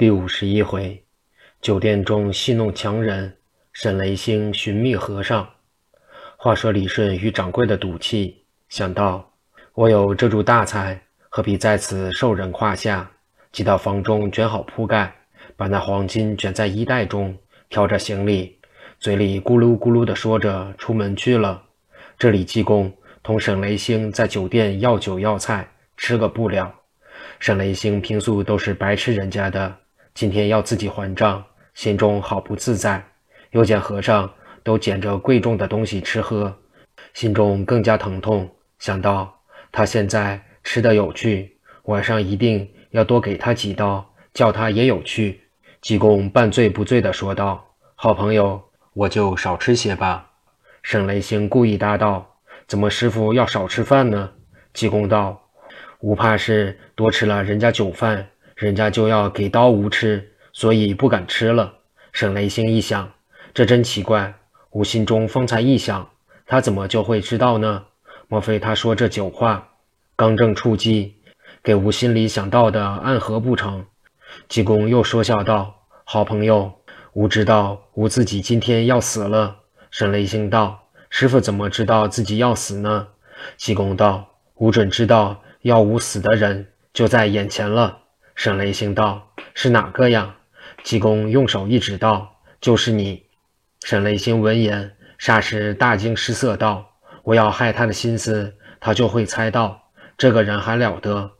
第五十一回，酒店中戏弄强人，沈雷星寻觅和尚。话说李顺与掌柜的赌气，想到我有这柱大财，何必在此受人胯下？即到房中卷好铺盖，把那黄金卷在衣袋中，挑着行李，嘴里咕噜咕噜地说着，出门去了。这里济公同沈雷星在酒店要酒要菜，吃个不了。沈雷星平素都是白吃人家的。今天要自己还账，心中好不自在。又见和尚都捡着贵重的东西吃喝，心中更加疼痛。想到他现在吃的有趣，晚上一定要多给他几刀，叫他也有趣。济公半醉不醉地说道：“好朋友，我就少吃些吧。”沈雷星故意答道：“怎么师傅要少吃饭呢？”济公道：“吾怕是多吃了人家酒饭。”人家就要给刀无吃，所以不敢吃了。沈雷星一想，这真奇怪。吾心中方才一想，他怎么就会知道呢？莫非他说这酒话，刚正触机，给吾心里想到的暗合不成？济公又说笑道：“好朋友，吾知道吾自己今天要死了。”沈雷星道：“师傅怎么知道自己要死呢？”济公道：“吾准知道要吾死的人就在眼前了。”沈雷星道：“是哪个呀？”济公用手一指道：“就是你。”沈雷星闻言，霎时大惊失色道：“我要害他的心思，他就会猜到。这个人还了得！”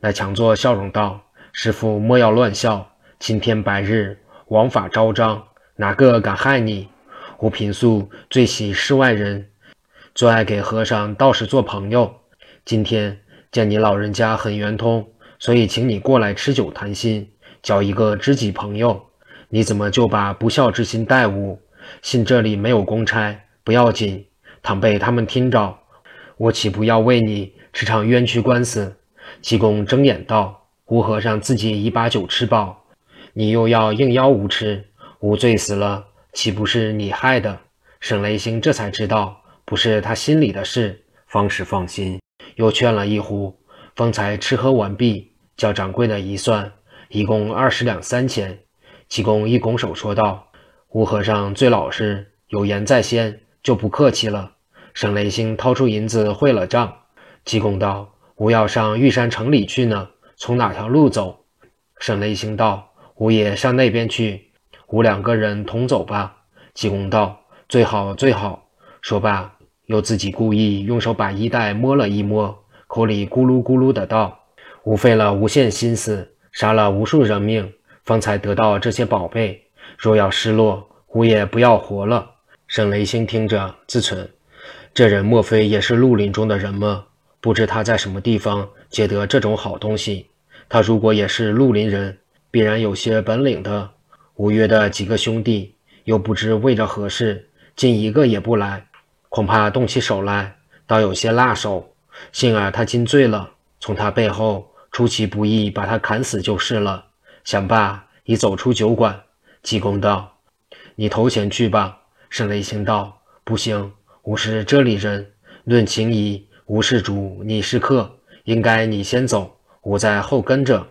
那强作笑容道：“师傅莫要乱笑，青天白日，王法昭彰，哪个敢害你？我平素最喜世外人，最爱给和尚道士做朋友。今天见你老人家很圆通。”所以，请你过来吃酒谈心，交一个知己朋友。你怎么就把不孝之心待吾？信这里没有公差，不要紧。倘被他们听着，我岂不要为你吃场冤屈官司？济公睁眼道：“吴和尚自己已把酒吃饱，你又要硬邀吾吃，吾醉死了，岂不是你害的？”沈雷星这才知道不是他心里的事，方是放心，又劝了一壶。方才吃喝完毕，叫掌柜的一算，一共二十两三钱。济公一拱手说道：“吴和尚最老实，有言在先，就不客气了。”沈雷星掏出银子汇了账。济公道：“吾要上玉山城里去呢，从哪条路走？”沈雷星道：“吾也上那边去，吾两个人同走吧。”济公道：“最好最好。”说罢，又自己故意用手把衣袋摸了一摸。口里咕噜咕噜的道：“吾费了无限心思，杀了无数人命，方才得到这些宝贝。若要失落，吾也不要活了。”沈雷星听着自忖：“这人莫非也是绿林中的人吗？不知他在什么地方借得这种好东西。他如果也是绿林人，必然有些本领的。吾约的几个兄弟，又不知为着何事，竟一个也不来，恐怕动起手来，倒有些辣手。”幸而他今醉了，从他背后出其不意把他砍死就是了。想罢，已走出酒馆。济公道：“你投钱去吧。”沈雷星道：“不行，吾是这里人，论情谊，吾是主，你是客，应该你先走，吾在后跟着。”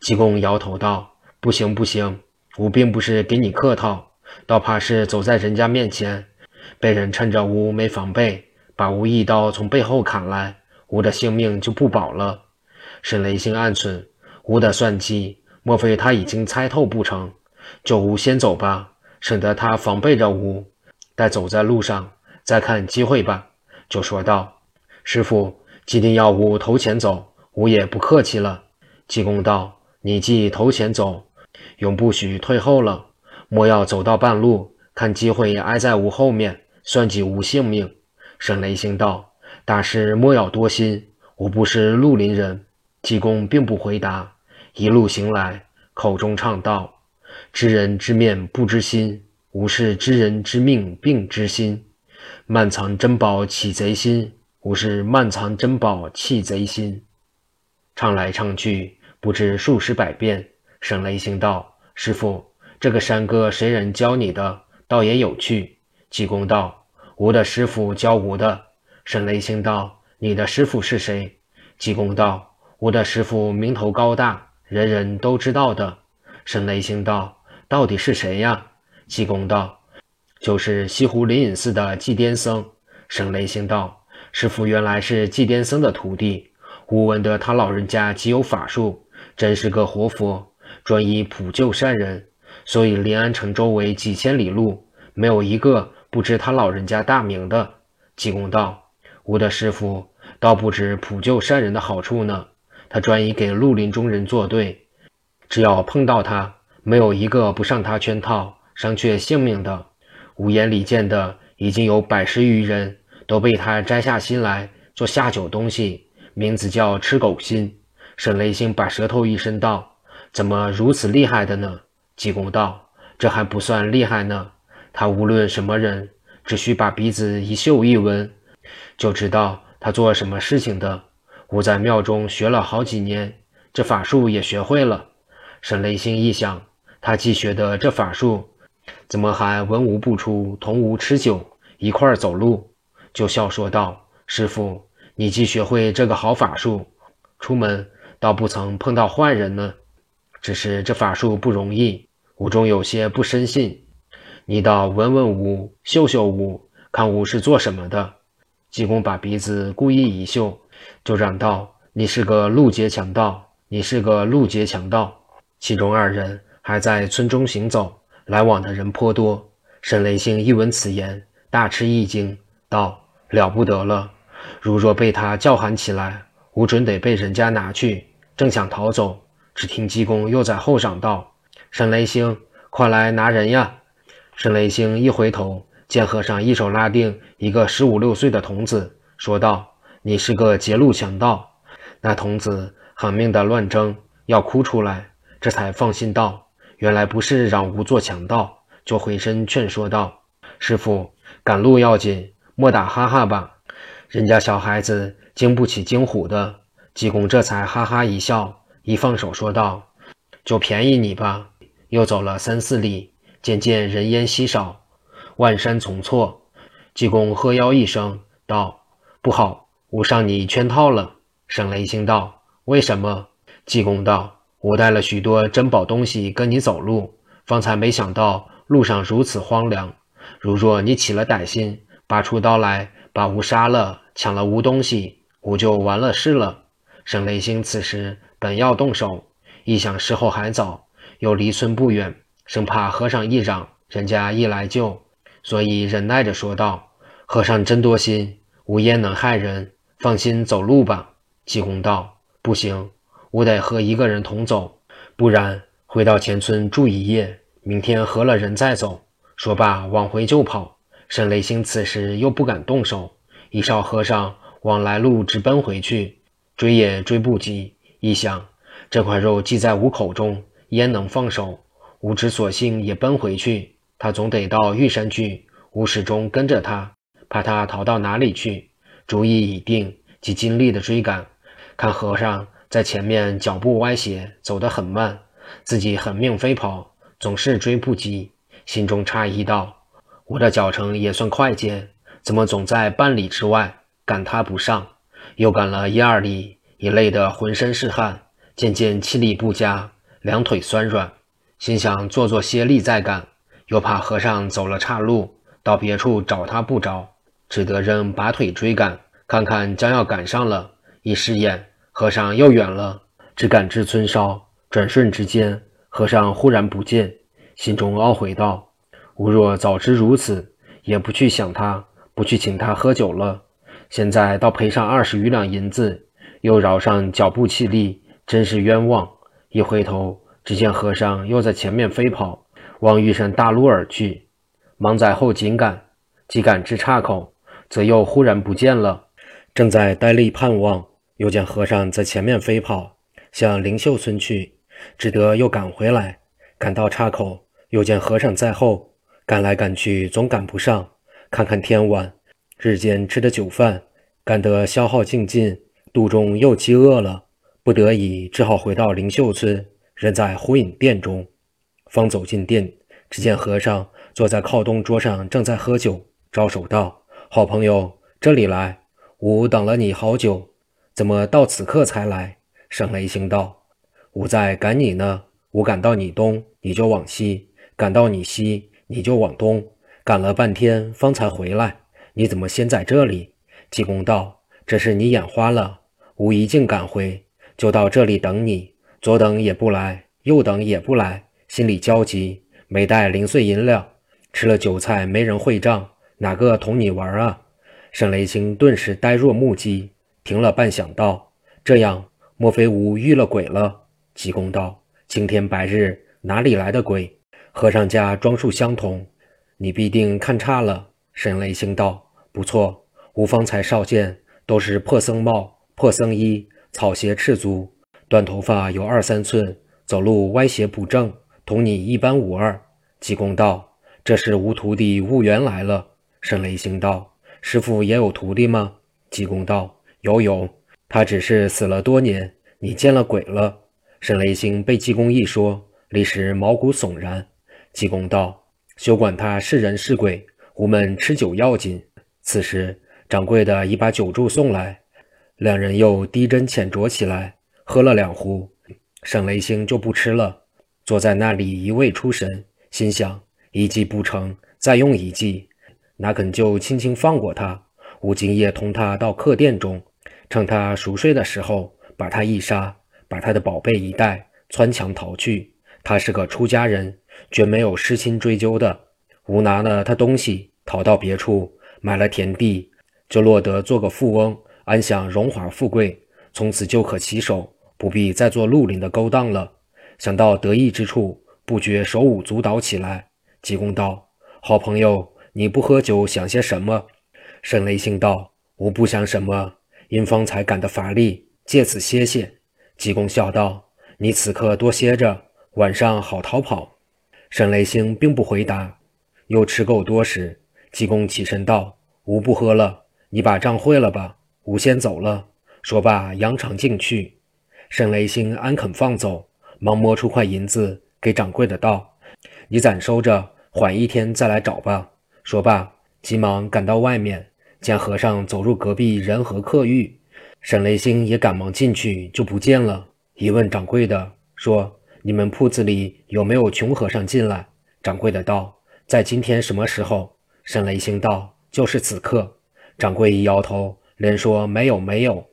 济公摇头道：“不行，不行，吾并不是给你客套，倒怕是走在人家面前，被人趁着吾没防备，把吾一刀从背后砍来。”吾的性命就不保了。沈雷星暗忖：吾的算计，莫非他已经猜透不成？就吾先走吧，省得他防备着吾。待走在路上，再看机会吧。就说道：“师傅，既定要吾投钱走，吾也不客气了。”济公道：“你既投钱走，永不许退后了。莫要走到半路，看机会挨在吾后面，算计吾性命。”沈雷星道。大师莫要多心，我不是绿林人。济公并不回答，一路行来，口中唱道：“知人知面不知心，吾是知人知命并知心。漫藏珍宝起贼心，吾是漫藏珍宝弃贼心。”唱来唱去，不知数十百遍。沈雷行道：“师傅，这个山歌谁人教你的？倒也有趣。”济公道：“吾的师傅教吾的。”沈雷星道：“你的师傅是谁？”济公道：“我的师傅名头高大，人人都知道的。”沈雷星道：“到底是谁呀？”济公道：“就是西湖灵隐寺的祭奠僧。”沈雷星道：“师傅原来是祭奠僧的徒弟，吾闻得他老人家极有法术，真是个活佛，专一普救善人。所以临安城周围几千里路，没有一个不知他老人家大名的。”济公道：“吾的师傅倒不知普救善人的好处呢。他专以给绿林中人作对，只要碰到他，没有一个不上他圈套、伤却性命的。吾眼里见的。”已经有百十余人都被他摘下心来做下酒东西，名字叫吃狗心。沈雷星把舌头一伸道：“怎么如此厉害的呢？”济公道：“这还不算厉害呢。他无论什么人，只需把鼻子一嗅一闻，就知道他做什么事情的。吾在庙中学了好几年，这法术也学会了。”沈雷星一想，他既学的这法术。怎么还文无不出，同无吃酒，一块儿走路？就笑说道：“师傅，你既学会这个好法术，出门倒不曾碰到坏人呢。只是这法术不容易，吾中有些不深信。你倒闻闻吾，嗅嗅吾，看吾是做什么的。”济公把鼻子故意一嗅，就嚷道：“你是个路劫强盗！你是个路劫强盗！”其中二人还在村中行走。来往的人颇多，沈雷星一闻此言，大吃一惊，道：“了不得了！如若被他叫喊起来，吾准得被人家拿去。”正想逃走，只听济公又在后嚷道：“沈雷星，快来拿人呀！”沈雷星一回头，见和尚一手拉定一个十五六岁的童子，说道：“你是个劫路强盗。”那童子狠命的乱挣，要哭出来，这才放心道。原来不是让吾做强盗，就回身劝说道：“师傅，赶路要紧，莫打哈哈吧。人家小孩子经不起惊唬的。”济公这才哈哈一笑，一放手说道：“就便宜你吧。”又走了三四里，渐渐人烟稀少，万山丛错。济公喝腰一声道：“不好，吾上你圈套了。”沈雷星道：“为什么？”济公道。我带了许多珍宝东西跟你走路，方才没想到路上如此荒凉。如若你起了歹心，拔出刀来把吾杀了，抢了吾东西，吾就完了事了。沈雷星此时本要动手，一想时候还早，又离村不远，生怕和尚一嚷，人家一来救，所以忍耐着说道：“和尚真多心，无烟能害人，放心走路吧。”济公道：“不行。”我得和一个人同走，不然回到前村住一夜，明天合了人再走。说罢，往回就跑。沈雷星此时又不敢动手，一少和尚往来路直奔回去，追也追不及。一想，这块肉系在吾口中，焉能放手？吾只索性也奔回去。他总得到玉山去，吾始终跟着他，怕他逃到哪里去。主意已定，即尽力的追赶。看和尚。在前面脚步歪斜，走得很慢，自己狠命飞跑，总是追不及，心中诧异道：“我的脚程也算快捷，怎么总在半里之外赶他不上？”又赶了一二里，已累得浑身是汗，渐渐气力不佳，两腿酸软，心想做做歇力再赶，又怕和尚走了岔路，到别处找他不着，只得仍拔腿追赶，看看将要赶上了，一失眼。和尚又远了，只赶至村梢，转瞬之间，和尚忽然不见，心中懊悔道：“吾若早知如此，也不去想他，不去请他喝酒了。现在倒赔上二十余两银子，又饶上脚步气力，真是冤枉。”一回头，只见和尚又在前面飞跑，往玉山大路而去，忙在后紧赶，即赶至岔口，则又忽然不见了，正在呆立盼望。又见和尚在前面飞跑，向灵秀村去，只得又赶回来。赶到岔口，又见和尚在后，赶来赶去总赶不上。看看天晚，日间吃的酒饭，赶得消耗尽尽，肚中又饥饿了，不得已只好回到灵秀村。人在火影殿中，方走进殿，只见和尚坐在靠东桌上，正在喝酒，招手道：“好朋友，这里来，吾等了你好久。”怎么到此刻才来？沈雷星道：“吾在赶你呢，吾赶到你东，你就往西；赶到你西，你就往东。赶了半天，方才回来。你怎么先在这里？”济公道：“这是你眼花了。吾一径赶回，就到这里等你。左等也不来，右等也不来，心里焦急，没带零碎银两，吃了酒菜没人会账，哪个同你玩啊？”沈雷星顿时呆若木鸡，停了半晌，道：“这样，莫非吾遇了鬼了？”济公道：“青天白日，哪里来的鬼？和尚家装束相同，你必定看差了。”沈雷星道：“不错，吾方才少见，都是破僧帽、破僧衣，草鞋赤足，短头发有二三寸，走路歪斜不正，同你一般无二。”济公道：“这是吾徒弟悟缘来了。”沈雷星道。师傅也有徒弟吗？济公道：“有有，他只是死了多年。你见了鬼了。”沈雷星被济公一说，立时毛骨悚然。济公道：“休管他是人是鬼，吾们吃酒要紧。”此时，掌柜的已把酒箸送来，两人又低斟浅酌起来，喝了两壶，沈雷星就不吃了，坐在那里一味出神，心想：一计不成，再用一计。哪肯就轻轻放过他？吾今夜同他到客店中，趁他熟睡的时候，把他一杀，把他的宝贝一带，穿墙逃去。他是个出家人，绝没有失亲追究的。吾拿了他东西，逃到别处，买了田地，就落得做个富翁，安享荣华富贵，从此就可起手，不必再做绿林的勾当了。想到得意之处，不觉手舞足蹈起来。济公道：“好朋友。”你不喝酒想些什么？沈雷星道：“我不想什么，因方才感得乏力，借此歇歇。”济公笑道：“你此刻多歇着，晚上好逃跑。”沈雷星并不回答。又吃够多时，济公起身道：“吾不喝了，你把账汇了吧，吾先走了。”说罢，扬长进去。沈雷星安肯放走，忙摸出块银子给掌柜的道：“你暂收着，缓一天再来找吧。”说罢，急忙赶到外面，见和尚走入隔壁仁和客寓，沈雷星也赶忙进去，就不见了。一问掌柜的，说：“你们铺子里有没有穷和尚进来？”掌柜的道：“在今天什么时候？”沈雷星道：“就是此刻。”掌柜一摇头，连说：“没有，没有。”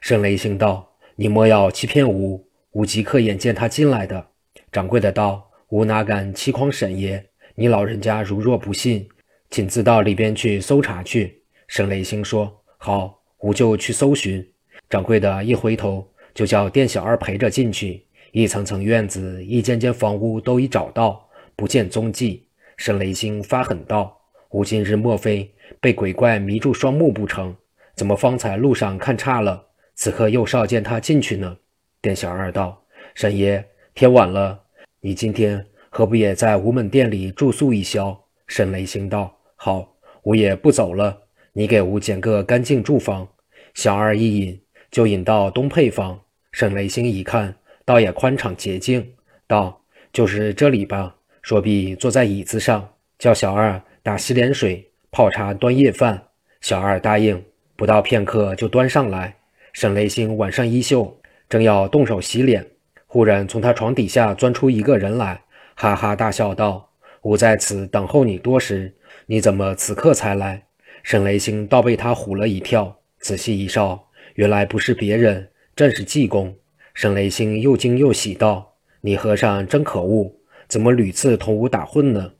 沈雷星道：“你莫要欺骗吾，吾即刻眼见他进来的。”掌柜的道：“吾哪敢欺诳沈爷？你老人家如若不信。”请自到里边去搜查去。沈雷星说：“好，吾就去搜寻。”掌柜的一回头，就叫店小二陪着进去。一层层院子，一间间房屋都已找到，不见踪迹。沈雷星发狠道：“吾今日莫非被鬼怪迷住双目不成？怎么方才路上看差了，此刻又少见他进去呢？”店小二道：“沈爷，天晚了，你今天何不也在吾们店里住宿一宵？”沈雷星道。好，吾也不走了。你给吾拣个干净住房。小二一引，就引到东配房。沈雷星一看，倒也宽敞洁净，道：“就是这里吧。”说毕，坐在椅子上，叫小二打洗脸水、泡茶、端夜饭。小二答应，不到片刻就端上来。沈雷星挽上衣袖，正要动手洗脸，忽然从他床底下钻出一个人来，哈哈大笑道：“吾在此等候你多时。”你怎么此刻才来？沈雷星倒被他唬了一跳，仔细一照，原来不是别人，正是济公。沈雷星又惊又喜道：“你和尚真可恶，怎么屡次同吾打混呢？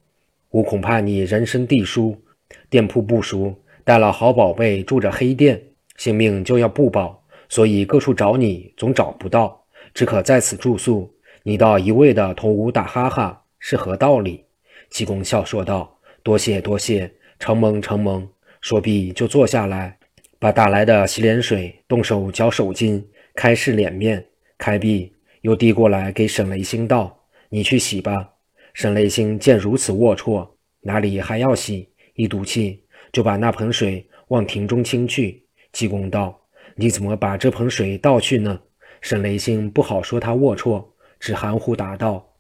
吾恐怕你人生地疏，店铺不熟，带了好宝贝住着黑店，性命就要不保，所以各处找你总找不到，只可在此住宿。你倒一味的同吾打哈哈，是何道理？”济公笑说道。多谢多谢，承蒙承蒙。说毕就坐下来，把打来的洗脸水动手绞手巾，开拭脸面。开毕又递过来给沈雷星道：“你去洗吧。”沈雷星见如此龌龊，哪里还要洗？一赌气就把那盆水往庭中倾去。济公道：“你怎么把这盆水倒去呢？”沈雷星不好说他龌龊，只含糊答道：“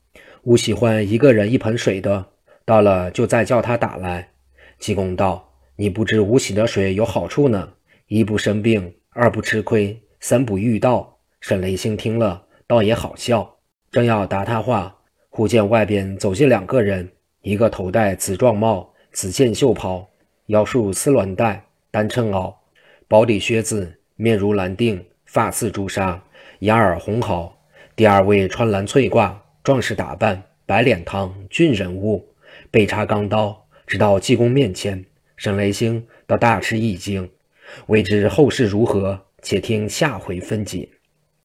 吾喜欢一个人一盆水的。”到了就再叫他打来。济公道：“你不知无洗的水有好处呢，一不生病，二不吃亏，三不遇到。”沈雷星听了，倒也好笑。正要答他话，忽见外边走进两个人，一个头戴紫状帽、紫线袖袍，腰束丝鸾带，单衬袄，薄底靴子，面如蓝靛，发似朱砂，牙耳红毫；第二位穿蓝翠褂，壮士打扮，白脸膛，俊人物，背插钢刀，直到济公面前。沈雷星倒大吃一惊，未知后事如何，且听下回分解。